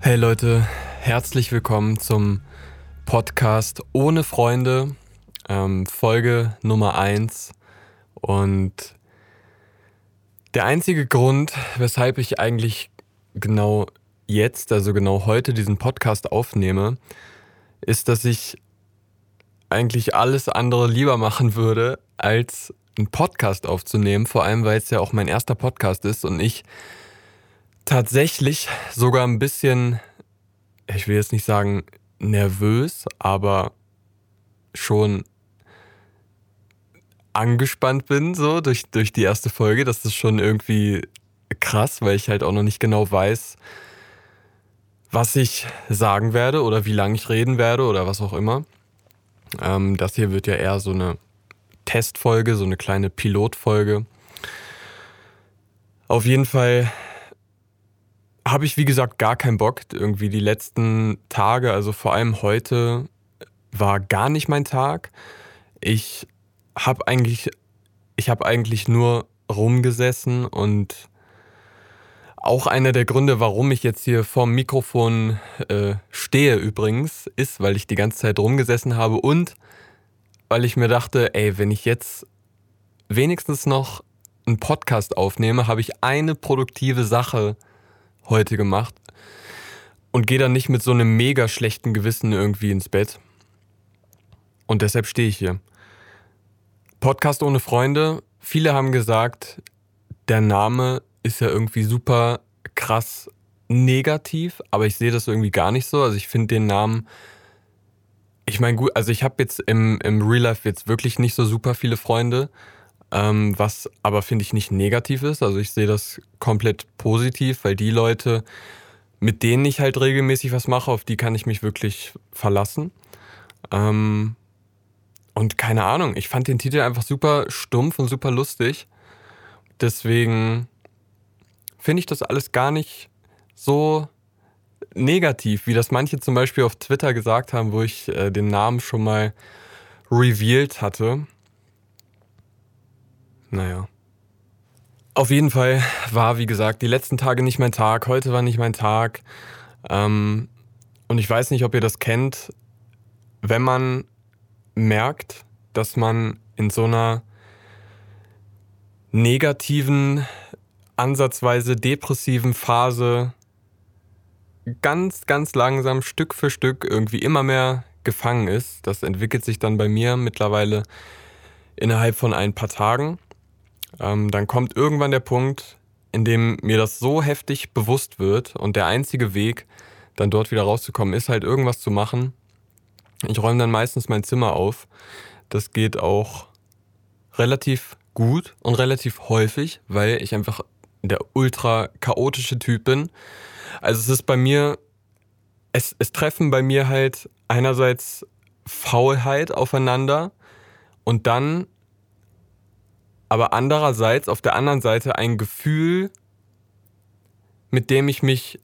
Hey Leute, herzlich willkommen zum Podcast Ohne Freunde, ähm, Folge Nummer 1. Und der einzige Grund, weshalb ich eigentlich genau jetzt, also genau heute diesen Podcast aufnehme, ist, dass ich eigentlich alles andere lieber machen würde, als einen Podcast aufzunehmen, vor allem weil es ja auch mein erster Podcast ist und ich tatsächlich sogar ein bisschen, ich will jetzt nicht sagen nervös, aber schon angespannt bin, so durch, durch die erste Folge. Das ist schon irgendwie krass, weil ich halt auch noch nicht genau weiß, was ich sagen werde oder wie lange ich reden werde oder was auch immer. Ähm, das hier wird ja eher so eine Testfolge, so eine kleine Pilotfolge. Auf jeden Fall habe ich, wie gesagt, gar keinen Bock. Irgendwie die letzten Tage, also vor allem heute, war gar nicht mein Tag. Ich habe eigentlich, ich habe eigentlich nur rumgesessen und auch einer der Gründe, warum ich jetzt hier vorm Mikrofon äh, stehe übrigens, ist, weil ich die ganze Zeit rumgesessen habe und weil ich mir dachte, ey, wenn ich jetzt wenigstens noch einen Podcast aufnehme, habe ich eine produktive Sache heute gemacht und gehe dann nicht mit so einem mega schlechten Gewissen irgendwie ins Bett. Und deshalb stehe ich hier. Podcast ohne Freunde. Viele haben gesagt, der Name ist ja irgendwie super krass negativ, aber ich sehe das irgendwie gar nicht so. Also ich finde den Namen, ich meine gut, also ich habe jetzt im, im Real Life jetzt wirklich nicht so super viele Freunde, ähm, was aber finde ich nicht negativ ist. Also ich sehe das komplett positiv, weil die Leute, mit denen ich halt regelmäßig was mache, auf die kann ich mich wirklich verlassen. Ähm, und keine Ahnung, ich fand den Titel einfach super stumpf und super lustig. Deswegen finde ich das alles gar nicht so negativ, wie das manche zum Beispiel auf Twitter gesagt haben, wo ich äh, den Namen schon mal revealed hatte. Naja. Auf jeden Fall war, wie gesagt, die letzten Tage nicht mein Tag. Heute war nicht mein Tag. Ähm, und ich weiß nicht, ob ihr das kennt. Wenn man merkt, dass man in so einer negativen, ansatzweise depressiven Phase ganz, ganz langsam, Stück für Stück irgendwie immer mehr gefangen ist. Das entwickelt sich dann bei mir mittlerweile innerhalb von ein paar Tagen ähm, dann kommt irgendwann der Punkt, in dem mir das so heftig bewusst wird und der einzige Weg, dann dort wieder rauszukommen, ist halt irgendwas zu machen. Ich räume dann meistens mein Zimmer auf. Das geht auch relativ gut und relativ häufig, weil ich einfach der ultra chaotische Typ bin. Also es ist bei mir, es, es treffen bei mir halt einerseits Faulheit aufeinander und dann aber andererseits auf der anderen Seite ein Gefühl, mit dem ich mich,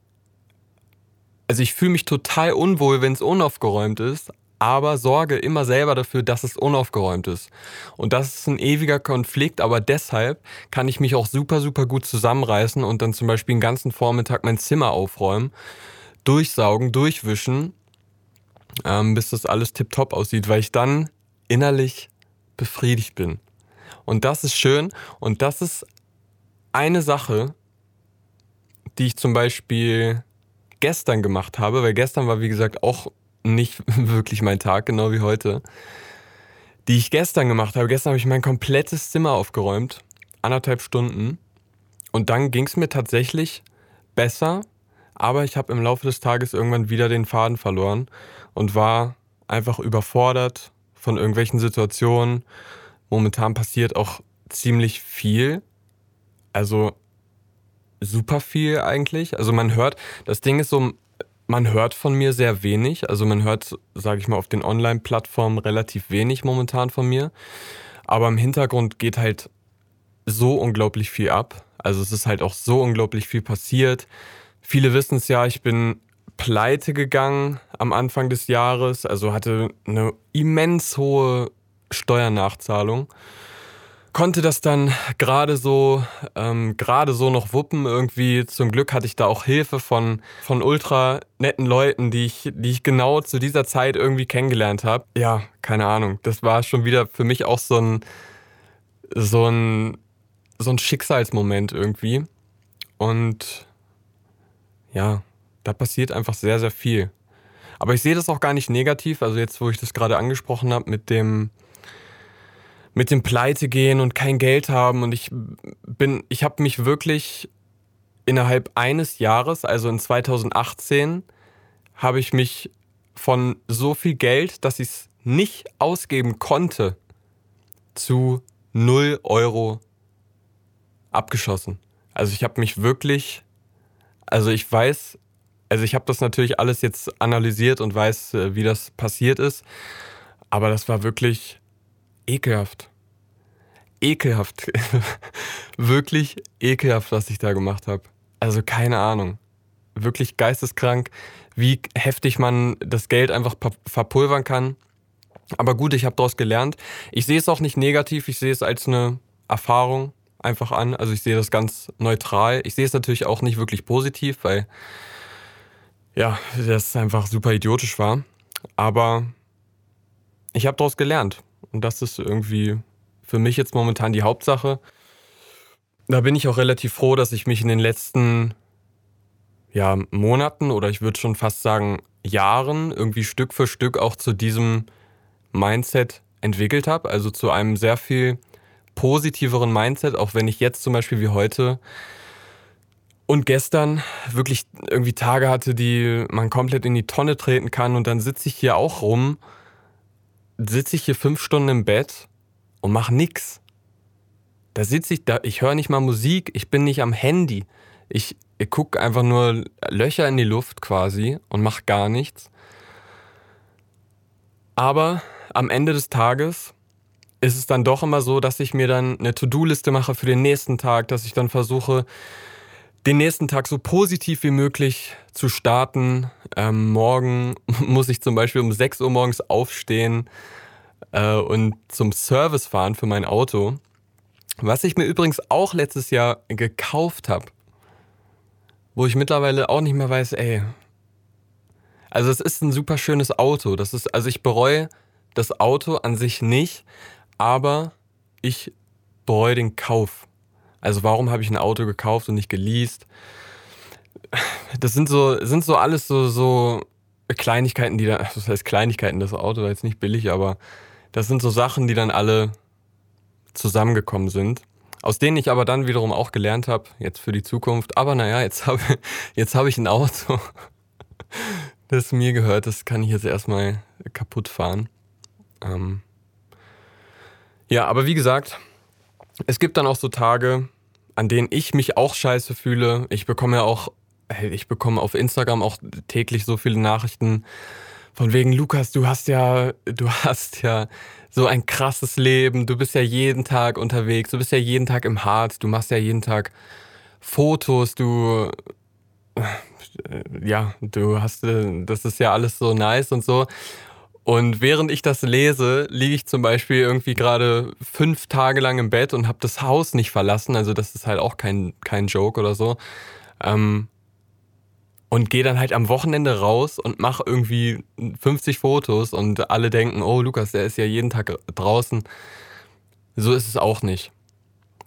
also ich fühle mich total unwohl, wenn es unaufgeräumt ist, aber sorge immer selber dafür, dass es unaufgeräumt ist. Und das ist ein ewiger Konflikt, aber deshalb kann ich mich auch super, super gut zusammenreißen und dann zum Beispiel den ganzen Vormittag mein Zimmer aufräumen, durchsaugen, durchwischen, ähm, bis das alles tiptop aussieht, weil ich dann innerlich befriedigt bin. Und das ist schön. Und das ist eine Sache, die ich zum Beispiel gestern gemacht habe, weil gestern war, wie gesagt, auch nicht wirklich mein Tag, genau wie heute. Die ich gestern gemacht habe. Gestern habe ich mein komplettes Zimmer aufgeräumt. Anderthalb Stunden. Und dann ging es mir tatsächlich besser. Aber ich habe im Laufe des Tages irgendwann wieder den Faden verloren und war einfach überfordert von irgendwelchen Situationen momentan passiert auch ziemlich viel. Also super viel eigentlich. Also man hört, das Ding ist so, man hört von mir sehr wenig. Also man hört, sage ich mal, auf den Online-Plattformen relativ wenig momentan von mir. Aber im Hintergrund geht halt so unglaublich viel ab. Also es ist halt auch so unglaublich viel passiert. Viele wissen es ja, ich bin pleite gegangen am Anfang des Jahres. Also hatte eine immens hohe Steuernachzahlung. konnte das dann gerade so, ähm, gerade so noch wuppen irgendwie. Zum Glück hatte ich da auch Hilfe von, von ultra netten Leuten, die ich, die ich genau zu dieser Zeit irgendwie kennengelernt habe. Ja, keine Ahnung. Das war schon wieder für mich auch so ein, so ein, so ein Schicksalsmoment irgendwie. Und ja, da passiert einfach sehr, sehr viel. Aber ich sehe das auch gar nicht negativ. Also jetzt, wo ich das gerade angesprochen habe mit dem, mit dem Pleite gehen und kein Geld haben. Und ich bin, ich habe mich wirklich innerhalb eines Jahres, also in 2018, habe ich mich von so viel Geld, dass ich es nicht ausgeben konnte, zu 0 Euro abgeschossen. Also ich habe mich wirklich, also ich weiß, also ich habe das natürlich alles jetzt analysiert und weiß, äh, wie das passiert ist, aber das war wirklich ekelhaft. Ekelhaft. Wirklich ekelhaft, was ich da gemacht habe. Also keine Ahnung. Wirklich geisteskrank, wie heftig man das Geld einfach verpulvern kann. Aber gut, ich habe daraus gelernt. Ich sehe es auch nicht negativ, ich sehe es als eine Erfahrung einfach an. Also ich sehe das ganz neutral. Ich sehe es natürlich auch nicht wirklich positiv, weil ja, das einfach super idiotisch war. Aber ich habe daraus gelernt. Und das ist irgendwie für mich jetzt momentan die Hauptsache. Da bin ich auch relativ froh, dass ich mich in den letzten ja, Monaten oder ich würde schon fast sagen Jahren irgendwie Stück für Stück auch zu diesem Mindset entwickelt habe. Also zu einem sehr viel positiveren Mindset, auch wenn ich jetzt zum Beispiel wie heute und gestern wirklich irgendwie Tage hatte, die man komplett in die Tonne treten kann und dann sitze ich hier auch rum sitze ich hier fünf Stunden im Bett und mache nichts. Da sitze ich da, ich höre nicht mal Musik, ich bin nicht am Handy. Ich, ich gucke einfach nur Löcher in die Luft quasi und mache gar nichts. Aber am Ende des Tages ist es dann doch immer so, dass ich mir dann eine To-Do-Liste mache für den nächsten Tag, dass ich dann versuche, den nächsten Tag so positiv wie möglich zu starten. Ähm, morgen muss ich zum Beispiel um 6 Uhr morgens aufstehen äh, und zum Service fahren für mein Auto. Was ich mir übrigens auch letztes Jahr gekauft habe. Wo ich mittlerweile auch nicht mehr weiß, ey. Also es ist ein super schönes Auto. Das ist, also ich bereue das Auto an sich nicht, aber ich bereue den Kauf. Also warum habe ich ein Auto gekauft und nicht geleast? Das sind so, sind so alles so, so Kleinigkeiten, die da, das heißt Kleinigkeiten, das Auto war jetzt nicht billig, aber das sind so Sachen, die dann alle zusammengekommen sind. Aus denen ich aber dann wiederum auch gelernt habe, jetzt für die Zukunft. Aber naja, jetzt habe jetzt hab ich ein Auto, das mir gehört. Das kann ich jetzt erstmal kaputt fahren. Ähm ja, aber wie gesagt, es gibt dann auch so Tage, an denen ich mich auch scheiße fühle. Ich bekomme ja auch, ich bekomme auf Instagram auch täglich so viele Nachrichten von wegen, Lukas, du hast ja, du hast ja so ein krasses Leben, du bist ja jeden Tag unterwegs, du bist ja jeden Tag im Harz, du machst ja jeden Tag Fotos, du, ja, du hast, das ist ja alles so nice und so. Und während ich das lese, liege ich zum Beispiel irgendwie gerade fünf Tage lang im Bett und habe das Haus nicht verlassen. Also das ist halt auch kein, kein Joke oder so. Ähm, und gehe dann halt am Wochenende raus und mache irgendwie 50 Fotos und alle denken, oh Lukas, der ist ja jeden Tag draußen. So ist es auch nicht.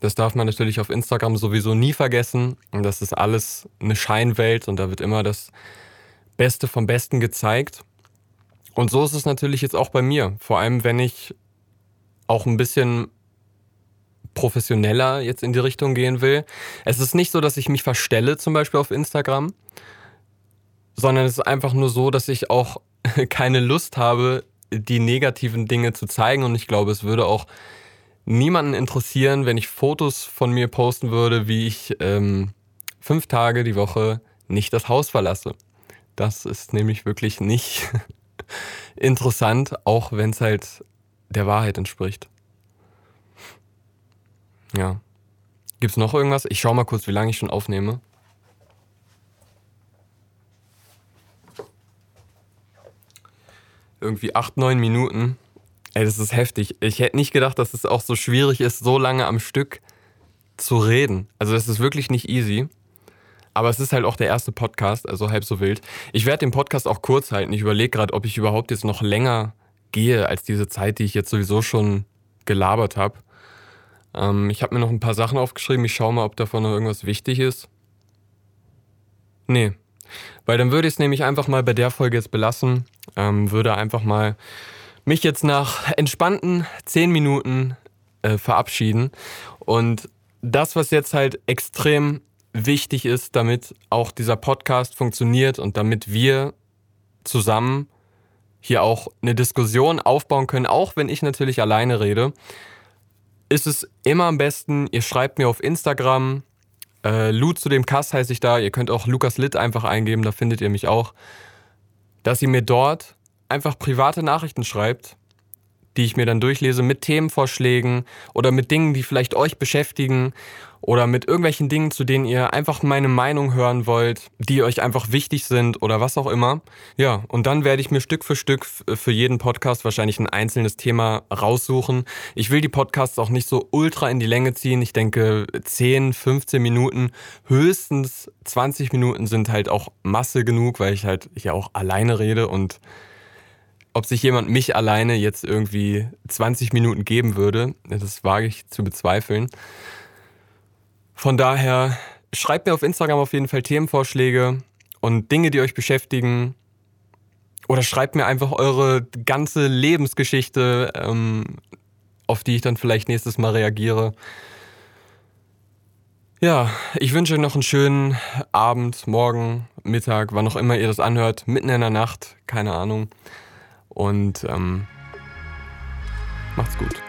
Das darf man natürlich auf Instagram sowieso nie vergessen. Und das ist alles eine Scheinwelt und da wird immer das Beste vom Besten gezeigt. Und so ist es natürlich jetzt auch bei mir. Vor allem, wenn ich auch ein bisschen professioneller jetzt in die Richtung gehen will. Es ist nicht so, dass ich mich verstelle, zum Beispiel auf Instagram, sondern es ist einfach nur so, dass ich auch keine Lust habe, die negativen Dinge zu zeigen. Und ich glaube, es würde auch niemanden interessieren, wenn ich Fotos von mir posten würde, wie ich ähm, fünf Tage die Woche nicht das Haus verlasse. Das ist nämlich wirklich nicht interessant, auch wenn es halt der Wahrheit entspricht. Ja. Gibt's noch irgendwas? Ich schau mal kurz, wie lange ich schon aufnehme. Irgendwie acht, neun Minuten. Ey, das ist heftig. Ich hätte nicht gedacht, dass es auch so schwierig ist, so lange am Stück zu reden. Also das ist wirklich nicht easy. Aber es ist halt auch der erste Podcast, also halb so wild. Ich werde den Podcast auch kurz halten. Ich überlege gerade, ob ich überhaupt jetzt noch länger gehe als diese Zeit, die ich jetzt sowieso schon gelabert habe. Ähm, ich habe mir noch ein paar Sachen aufgeschrieben. Ich schaue mal, ob davon noch irgendwas wichtig ist. Nee. Weil dann würde ich es nämlich einfach mal bei der Folge jetzt belassen. Ähm, würde einfach mal mich jetzt nach entspannten 10 Minuten äh, verabschieden. Und das, was jetzt halt extrem wichtig ist, damit auch dieser Podcast funktioniert und damit wir zusammen hier auch eine Diskussion aufbauen können, auch wenn ich natürlich alleine rede, ist es immer am besten, ihr schreibt mir auf Instagram, äh, Lu zu dem Kass heiße ich da, ihr könnt auch Lukas Litt einfach eingeben, da findet ihr mich auch, dass ihr mir dort einfach private Nachrichten schreibt die ich mir dann durchlese mit Themenvorschlägen oder mit Dingen, die vielleicht euch beschäftigen oder mit irgendwelchen Dingen, zu denen ihr einfach meine Meinung hören wollt, die euch einfach wichtig sind oder was auch immer. Ja, und dann werde ich mir Stück für Stück für jeden Podcast wahrscheinlich ein einzelnes Thema raussuchen. Ich will die Podcasts auch nicht so ultra in die Länge ziehen. Ich denke 10, 15 Minuten, höchstens 20 Minuten sind halt auch Masse genug, weil ich halt ja auch alleine rede und ob sich jemand mich alleine jetzt irgendwie 20 Minuten geben würde, das wage ich zu bezweifeln. Von daher schreibt mir auf Instagram auf jeden Fall Themenvorschläge und Dinge, die euch beschäftigen. Oder schreibt mir einfach eure ganze Lebensgeschichte, ähm, auf die ich dann vielleicht nächstes Mal reagiere. Ja, ich wünsche euch noch einen schönen Abend, Morgen, Mittag, wann auch immer ihr das anhört, mitten in der Nacht, keine Ahnung. Und ähm, macht's gut.